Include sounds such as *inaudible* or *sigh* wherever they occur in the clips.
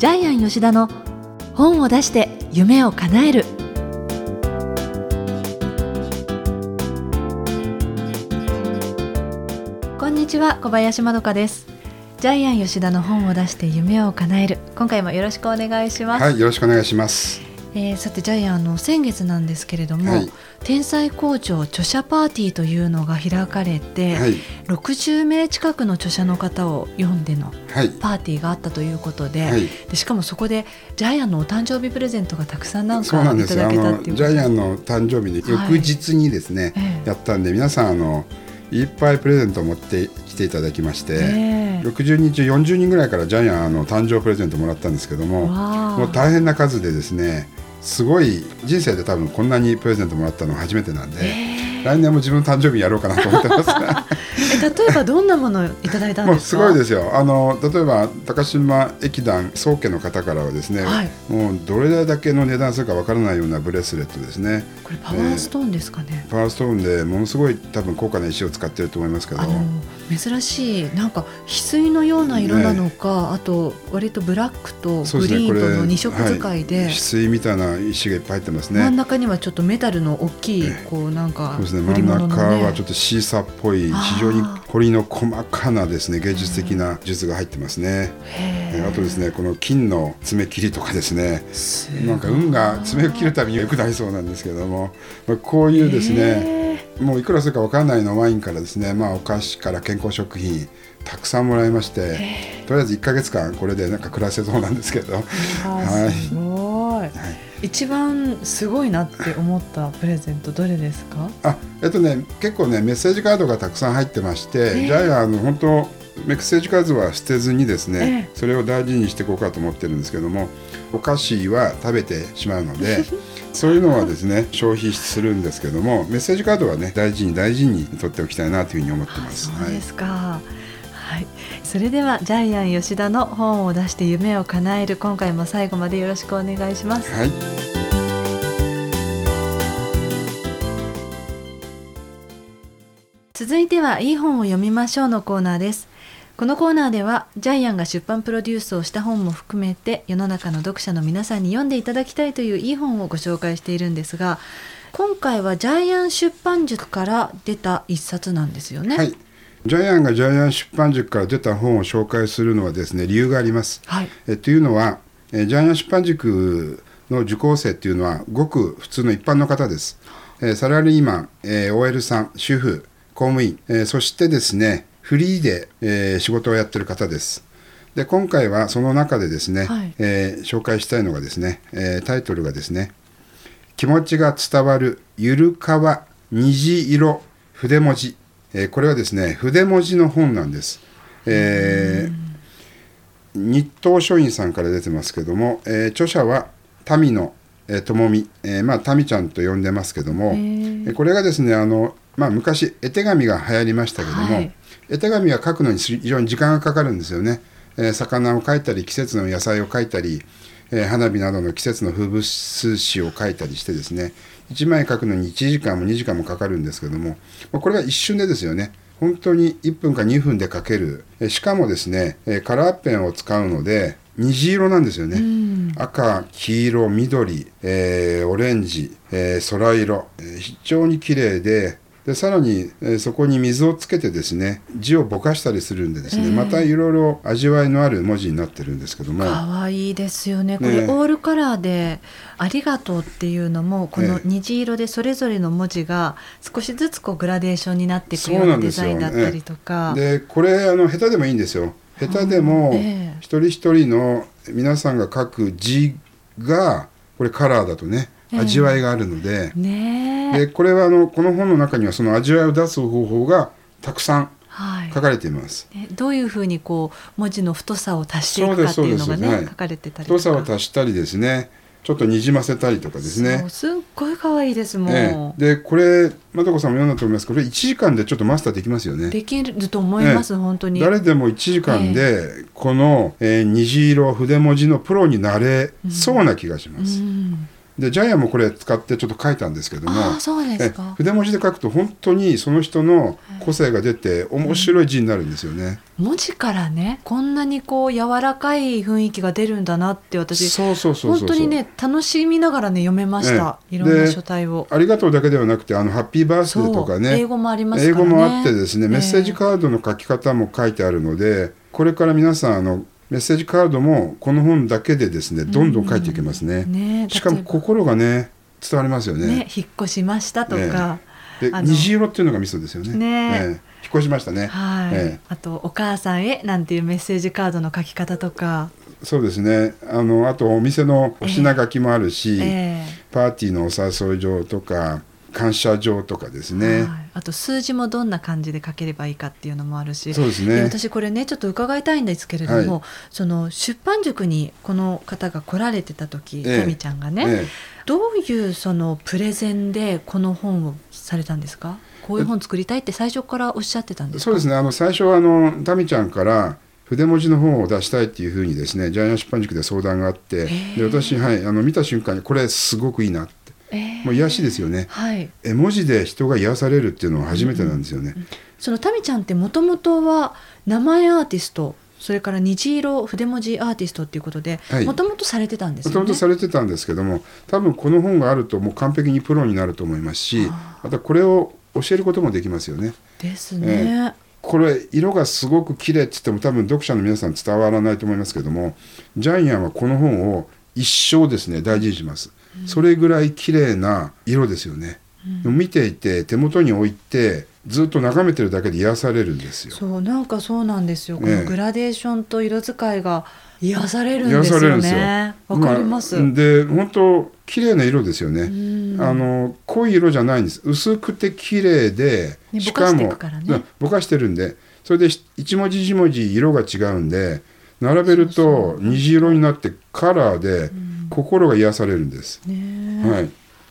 ジャイアン吉田の本を出して夢を叶える。こんにちは小林まどかです。ジャイアン吉田の本を出して夢を叶える。今回もよろしくお願いします、はい、よろしくお願いします。えーさてジャイアンの先月なんですけれども、はい。天才校長著者パーティーというのが開かれて、はい、60名近くの著者の方を読んでのはい、パーティーがあったということで,、はい。でしかもそこでジャイアンのお誕生日プレゼントがたくさんなん。かいただけたっていうジャイアンの誕生日にはい。翌日にですね、ええ。やったんで皆さんあのいっぱいプレゼントを持ってきていただきまして、ええ。60人中40人ぐらいからジャイアンあの誕生プレゼントもらったんですけども、もう大変な数でですね、すごい人生で多分こんなにプレゼントもらったのは初めてなんで、来年も自分の誕生日にやろうかなと思ってます。*laughs* え例えばどんなものをいただいたんですか？すごいですよ。あの例えば高島駅団宗家の方からはですね、はい。もうどれだけの値段するかわからないようなブレスレットですね。これパワーストーンですかね、パワーストーンでものすごい多分高価な石を使ってると思いますけど。あの珍しい。なんか翡翠のような色なのか、あと割とブラックとグリーンとの二色使いで、はい。翡翠みたいな石がいっぱい入ってます真んね中にはちょっとメタルの大きいこうなんかそうですね。真ん中ねはちょっとシーサーっぽい非常に彫りの細かなですね芸術的な術が入ってますね、へーえあとですねこの金の爪切りとかですね。なんか運が爪を切るたびに良くなりそうなんですけども、まあ、こういうですね、へもういくらするか分からないのワインからですね、まあ、お菓子から健康食品たくさんもらいましてとりあえず1か月間これでなんか暮らせそうなんですけど、はい。すごい、一番すごいなって思ったプレゼントどれですか？あえっとね結構ねメッセージカードがたくさん入ってまして、ージャイアンの本当メッセージカードは捨てずにですね、え。それを大事にしていこうかと思ってるんですけどもお菓子は食べてしまうので *laughs* そういうのはですね消費するんですけどもメッセージカードはね大事に大事に取っておきたいなというふうに思ってます。そうですか。はい、それではジャイアン吉田の本を出して夢を叶える今回も最後までよろしくお願いします。はい、続いてはいい本を読みましょうのコーナーです。このコーナーではジャイアンが出版プロデュースをした本も含めて世の中の読者の皆さんに読んでいただきたいといういい本をご紹介しているんですが今回はジャイアン出版塾から出た一冊なんですよね。はい、ジャイアンがジャイアン出版塾から出た本を紹介するのはですね理由があります。はいえというのは、えージャイアン出版塾の受講生っていうのはごく普通の一般の方です。えーサラリーマン、えー OL さん、主婦、公務員、えーそしてですねフリーで、えー仕事をやってる方です。で今回はその中でですね、はい。えー紹介したいのがですね、えータイトルがですね気持ちが伝わるゆるかわ虹色筆文字、えーこれはですね筆文字の本なんです。えー日東書院さんから出てますけども、えー著者は民野、えー智美、えーまあ民ちゃんと呼んでますけども、えーこれがですねあの、まあ、昔絵手紙が流行りましたけども、はい絵手紙は書くのに非常に時間がかかるんですよね。えー魚を描いたり季節の野菜を描いたり、えー花火などの季節の風物詩を描いたりしてですね。1枚描くのに1時間も2時間もかかるんですけどもまあこれは一瞬でですよね。本当に1分か2分で描ける。えーしかもですねえーカラーペンを使うので虹色なんですよね、うん。赤黄色緑、えーオレンジ、えー空色、えー非常に綺麗ででさらに、えーそこに水をつけてですね字をぼかしたりするんでですね、えーまたいろいろ味わいのある文字になってるんですけども。可愛いですよね。こねれオールカラーでありがとうっていうのもこのええ。虹色でそれぞれの文字が少しずつこうグラデーションになっていくようなデザインだったりとか。でこれあの下手でもいいんですよ。下手でも、一人一人の皆さんが書く字がこれカラーだとねええ味わいがあるので、ねえ。でこれはあのこの本の中にはその味わいを出す方法がたくさんはい書かれています。ねどういうふうにこう文字の太さを足していくかっていうのがそうですそうですはいね書かれてたりとか。太さを足したりですねちょっとにじませたりとかですそねう。すっごい可愛いですもん。ええでこれまどこさんも読んだと思いますけどこれ1時間でちょっとマスターできますよね。できると思います、本当に。誰でも1時間でこの、えー虹色筆文字のプロになれそうな気がします。うんでジャイアンもこれ使ってちょっと書いたんですけども筆文字で書くと本当にその人の個性が出て面白い字になるんですよね。文字からねこんなにこう柔らかい雰囲気が出るんだなって私そうそうそう本当にね楽しみながらね読めました、ええ。いろんなで書体を。ありがとうだけではなくてあのハッピーバースデーとかね。英語もあります英からね。語もあってですねメッセージえカードの書き方も書いてあるので、これから皆さんあのメッセージカードもこの本だけでですねどんどん書いていけますね。えねえしかも心がね伝わりますよね。ね引っ越しましたとか、であの。虹色っていうのがミソですよね。ね。ええ。え引っ越しましたね。はい、えあと「お母さんへ」なんていうメッセージカードの書き方とか、えそうですね。あのあとお店のお品書きもあるし、え。パーティーのお誘い状とか感謝状とかですえね。はい、あと数字もどんな感じで書ければいいかっていうのもあるし。でそうですね。私これねちょっと伺いたいんですけれども、はい。その出版塾にこの方が来られてた時ええ。タミちゃんがね、えどういうそのプレゼンでこの本をされたんですか？こういう本作りたいって最初からおっしゃってたんですそうですね。あの最初はあのタミちゃんから筆文字の本を出したいっていうふうにですねジャイアン出版塾で相談があってで私、はい、あの見た瞬間にこれすごくいいなってええもう癒しですよね。はい。絵文字で人が癒されるっていうのは初めてなんですよね、そのタミちゃんってもともとは名前アーティストそれから虹色筆文字アーティストっていうことではい。もともとされてたんですもとよね？もとされてたんですけども多分この本があるともう完璧にプロになると思いますしあまたこれを教えることもできますよね。ですね。これ色がすごく綺麗って言っても多分読者の皆さん伝わらないと思いますけどもジャイアンはこの本を一生ですね大事にします、それぐらい綺麗な色ですよね、見ていて手元に置いてずっと眺めてるだけで癒されるんですよ。そうなんかそうなんですよ。こええのグラデーションと色使いが癒されるんですよね。わかります。あで本当綺麗な色ですよね、うん。あの濃い色じゃないんです。薄くて綺麗で、ねしかもぼかねうんぼかしてるんでそれでし一文字一文字色が違うんで並べると虹色になってカラーで心が癒されるんです、はい、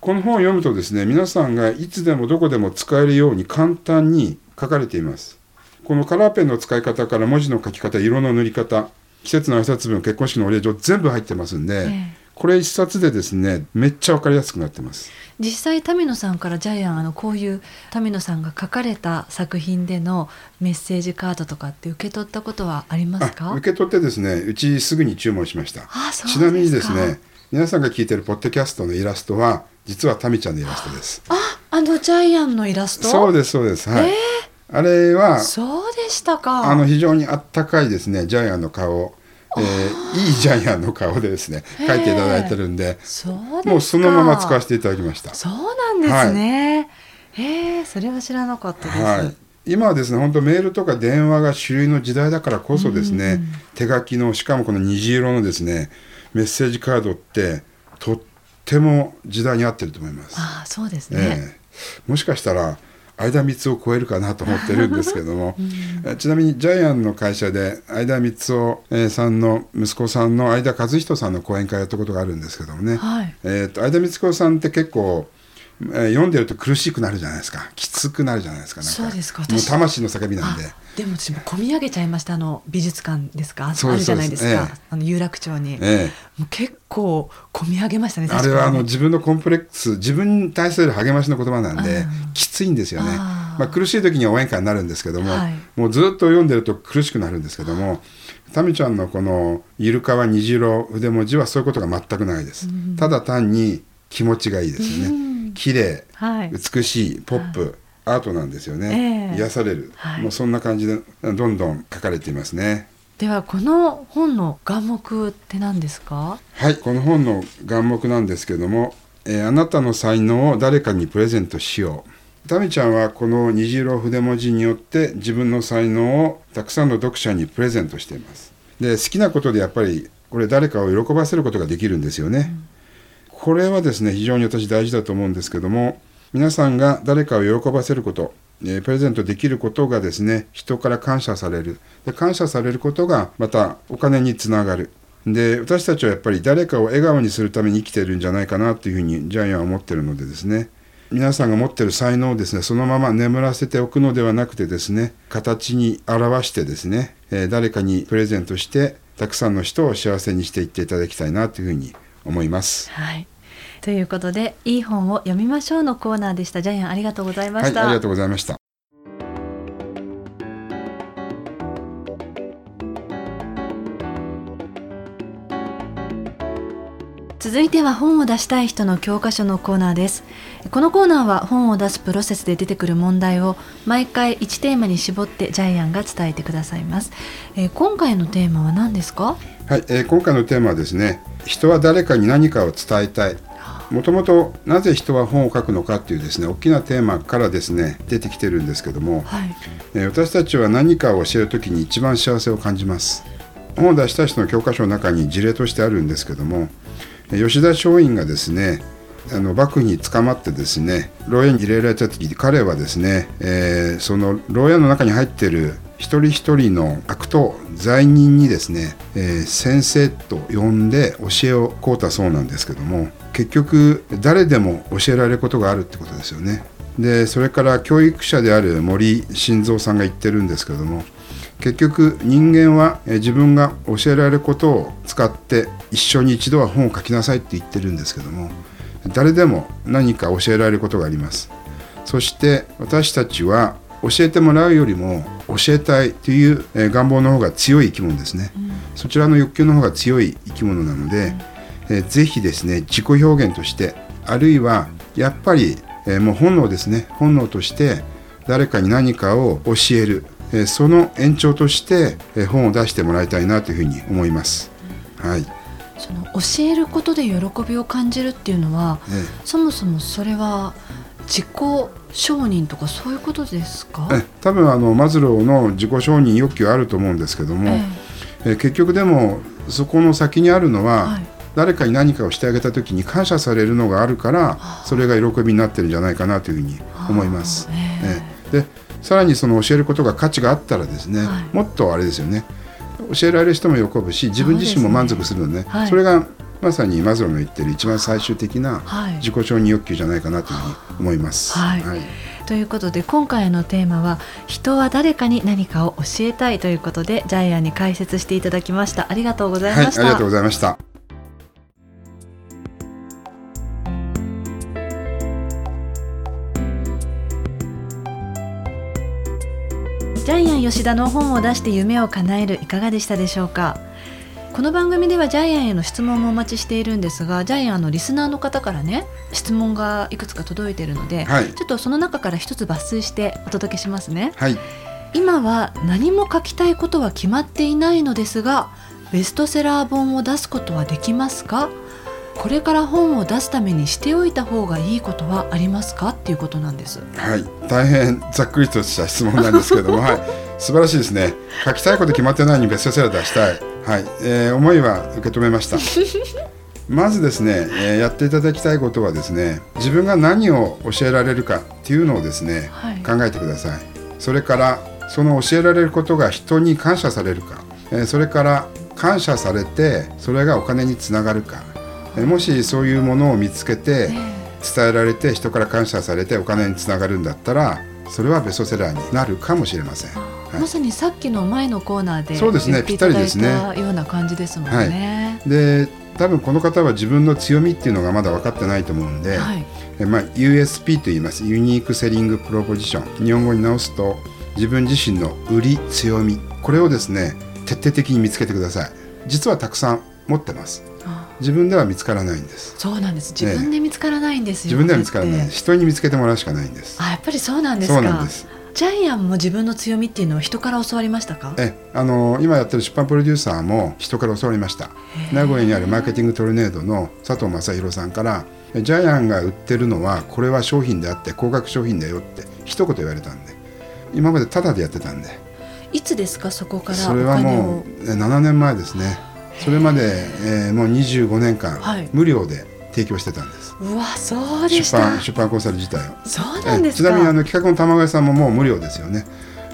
この本を読むとですね皆さんがいつでもどこでも使えるように簡単に書かれています。このカラーペンの使い方から文字の書き方色の塗り方季節の挨拶文結婚式のお礼状全部入ってますんで、ええこれ一冊でですねめっちゃ分かりやすくなってます。実際タミノさんからジャイアンあのこういうタミノさんが書かれた作品でのメッセージカードとかって受け取ったことはありますか？あ受け取ってですねうちすぐに注文しました。ちなみにですね皆さんが聞いてるポッドキャストのイラストは実はタミちゃんのイラストです。ああのジャイアンのイラスト？そうですそうです。はい、えあれはそうでしたか。あの非常にあったかいですねジャイアンの顔、えーいいジャイアンの顔でですねへー。描いていただいてるんでもうそのまま使わせていただきました。そうなんですね、へえそれは知らなかったです、はい、今はですね本当メールとか電話が主流の時代だからこそですね、うん。手書きのしかもこの虹色のですねメッセージカードってとっても時代に合ってると思います。ああそうですね、ええ。もしかしたら相田光を超えるかなと思ってるんですけども、え *laughs* ちなみにジャイアンの会社で相田光夫えーさんの息子さんの相田和人さんの講演会やったことがあるんですけどもね、はい。えー、と相田光子さんって結構、えー読んでると苦しくなるじゃないですか。きつくなるじゃないですか。そうですか。もう私。魂の叫びなんで。あでも私も込み上げちゃいましたあの美術館ですか？あるじゃないですか。そうですえ。あの有楽町に、えもう結構込み上げましたねえあれはあの自分のコンプレックス自分に対する励ましの言葉なんでうんきついんですよね、まあ、苦しい時には応援歌になるんですけども、はい。もうずっと読んでると苦しくなるんですけどもタミちゃんのこの「イルカは虹色筆文字」はそういうことが全くないです、ただ単に気持ちがいいですよね、うん綺麗はい。美しいポップ、アートなんですよね、ええ。癒される、はい。もうそんな感じでどんどん書かれていますね。ではこの本の眼目って何ですか？はいこの本の眼目なんですけども、えーあなたの才能を誰かにプレゼントしよう」タミちゃんはこの虹色筆文字によって自分の才能をたくさんの読者にプレゼントしています。で好きなことでやっぱりこれ誰かを喜ばせることができるんですよね、これはですね非常に私大事だと思うんですけども皆さんが誰かを喜ばせること、えプレゼントできることがですね人から感謝される。で感謝されることがまたお金につながる。で私たちはやっぱり誰かを笑顔にするために生きてるんじゃないかなというふうにジャイアンは思ってるのでですね皆さんが持ってる才能をですねそのまま眠らせておくのではなくてですね形に表してですね、え誰かにプレゼントしてたくさんの人を幸せにしていっていただきたいなというふうに思います。はい。ということでいい本を読みましょうのコーナーでした。ジャイアンありがとうございまはい、した、ありがとうございました。続いては本を出したい人の教科書のコーナーです。このコーナーは本を出すプロセスで出てくる問題を毎回1テーマに絞ってジャイアンが伝えてくださいます、えー今回のテーマは何ですか？はい、えー今回のテーマはですね人は誰かに何かを伝えたい。もともとなぜ人は本を書くのかっていうですね大きなテーマからですね出てきてるんですけども、はい。えー私たちは何かを教える時に一番幸せを感じます。本を出した人の教科書の中に事例としてあるんですけどもえー吉田松陰がですねあの幕府に捕まってですね牢屋に入れられた時彼はですね、えーその牢屋の中に入っている一人一人の悪党罪人にですね、えー先生と呼んで教えを請うたそうなんですけども結局誰でも教えられることがあるってことですよね。でそれから教育者である森晋三さんが言ってるんですけども結局人間は自分が教えられることを使って一生に一度は本を書きなさいって言ってるんですけども誰でも何か教えられることがありますそして私たちは教えてもらうよりも教えたいというえー願望の方が強い生き物ですね、そちらの欲求の方が強い生き物なので、えーぜひですね自己表現としてあるいはやっぱり、えーもう本能ですね本能として誰かに何かを教える、えーその延長として、えー本を出してもらいたいなというふうに思います。はい、その教えることで喜びを感じるっていうのはえーそもそもそれは自己承認とかそういうことですか？え多分あのマズローの自己承認欲求あると思うんですけども、ええ。結局でもそこの先にあるのは、はい。誰かに何かをしてあげた時に感謝されるのがあるからそれが喜びになってるんじゃないかなというふうに思います。ええ。でさらにその教えることが価値があったらですね、はい。もっとあれですよね。教えられる人も喜ぶし自分自身も満足するのね。そはい。それがまさにマズローの言ってる一番最終的なはい。自己承認欲求じゃないかなというふうに思います。はい。ということで今回のテーマは「人は誰かに何かを教えたい」ということでジャイアンに解説していただきました。ありがとうございはいました、ありがとうございました。ジャイアン吉田の本を出して夢を叶えるいかがでしたでしょうか？この番組ではジャイアンへの質問もお待ちしているんですがジャイアンのリスナーの方からね質問がいくつか届いているので、はい。ちょっとその中から一つ抜粋してお届けしますね。はい。今は何も書きたいことは決まっていないのですがベストセラー本を出すことはできますか？これから本を出すためにしておいた方がいいことはありますか？っていうことなんです。はい、大変ざっくりとした質問なんですけれども、はい、素晴らしいですね。書きたいこと決まってないのにベストセラー出したい。はい、えー思いは受け止めました。*laughs* まずですね、えーやっていただきたいことはですね、自分が何を教えられるかっていうのをですね、はい考えてください。それからその教えられることが人に感謝されるか、えーそれから感謝されてそれがお金につながるか、えーもしそういうものを見つけて、伝えられて人から感謝されてお金につながるんだったらそれはベストセラーになるかもしれません。はい。まさにさっきの前のコーナーでそうですねぴったりたような感じですもんね。で多分この方は自分の強みっていうのがまだ分かってないと思うんで、はい、えまあ、USP と言います。ユニークセリングプロポジション。日本語に直すと自分自身の売り強み。これをですね徹底的に見つけてください。実はたくさん持ってます。あ。自分では見つからないんです。そうなんです。自分で見つからないんですよ、自分では見つからない。人に見つけてもらうしかないんです。あ、やっぱりそうなんですか。そうなんですジャイアンも自分の強みっていうのは人から教わりましたか？えあの今やってる出版プロデューサーも人から教わりました。名古屋にあるマーケティングトルネードの佐藤正弘さんからえジャイアンが売ってるのはこれは商品であって高額商品だよって一言言われたんで。今までタダでやってたんで。いつですか？そこからそれはもうえ7年前ですね。それまで、えーもう25年間、はい。無料で提供してたんです。うわそうでし出た版出版コンサル自体を。そうなんですちなみにあの企画の卵屋さんももう無料ですよね。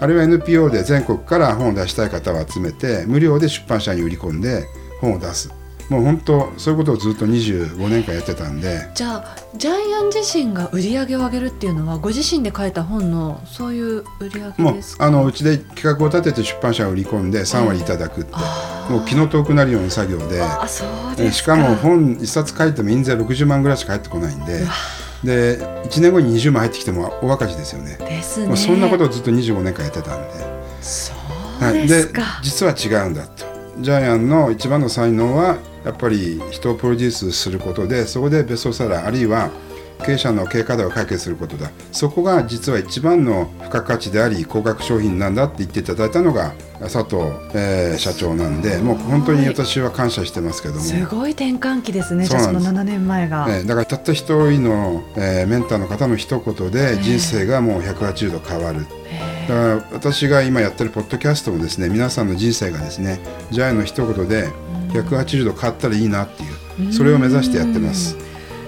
あるいは NPO で全国から本を出したい方を集めて無料で出版社に売り込んで本を出すもう本当そういうことをずっと25年間やってたんで。じゃあジャイアン自身が売り上げを上げるっていうのはご自身で書いた本のそういう売り上げもうですか？あのうちで企画を立てて出版社が売り込んで3割いただくって、あーもう気の遠くなるような作業で。あそうえですしかも本1冊書いても印税60万ぐらいしか入ってこないんで。で1年後に20万入ってきても大赤字ですよね。ですね。もうそんなことをずっと25年間やってたんで,、そうはい、ですか、実は違うんだと。ジャイアンの一番の才能はやっぱり人をプロデュースすることでそこでベストセラーあるいは経営者の経営課題を解決することだ。そこが実は一番の付加価値であり高額商品なんだって言っていただいたのが佐藤、えー社長なんでもう本当に私は感謝してますけども。すごい転換期ですねそうのそなんです。7年前が、えーだからたった一人の、えーメンターの方の一言で人生がもう180度変わる、へだから私が今やってるポッドキャストもですね皆さんの人生がですねジャイアンの一言で180度変わったらいいなっていうそれを目指してやってます。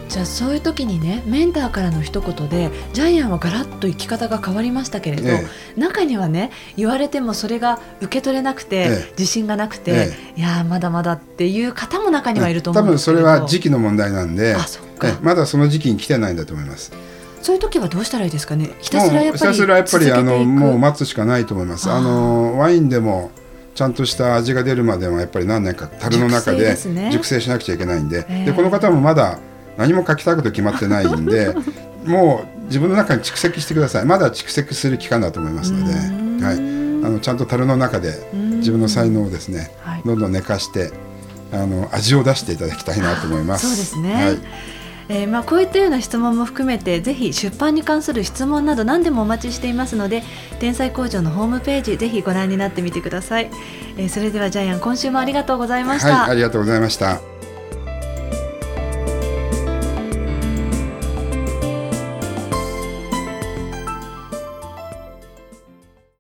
じゃあそういう時にねメンターからの一言でジャイアンはガラッと生き方が変わりましたけれど、え中にはね言われてもそれが受け取れなくて、ええ。自信がなくて、えいやーまだまだっていう方も中にはいると思多分それうんですけれどは時期の問題なんでまだその時期に来てないんだと思いますそういう時はどうしたらいいですかね？ひたすらやっぱりたすらやっぱりあのもう待つしかないと思います。あのワインでもちゃんとした味が出るまではやっぱり何年か樽の中で熟成しなくちゃいけないんで,、ええでこの方もまだ何も書きたいこと決まってないんで *laughs* もう自分の中に蓄積してください。まだ蓄積する期間だと思いますので、はい、あのちゃんと樽の中でん。自分の才能をですねはい。どんどん寝かしてあの味を出していただきたいなと思います。そうですね。はいえーまあ、こういったような質問も含めてぜひ出版に関する質問など何でもお待ちしていますので天才工場のホームページぜひご覧になってみてください、えーそれではジャイアン今週もありがとうございました、はい、ありがとうございました。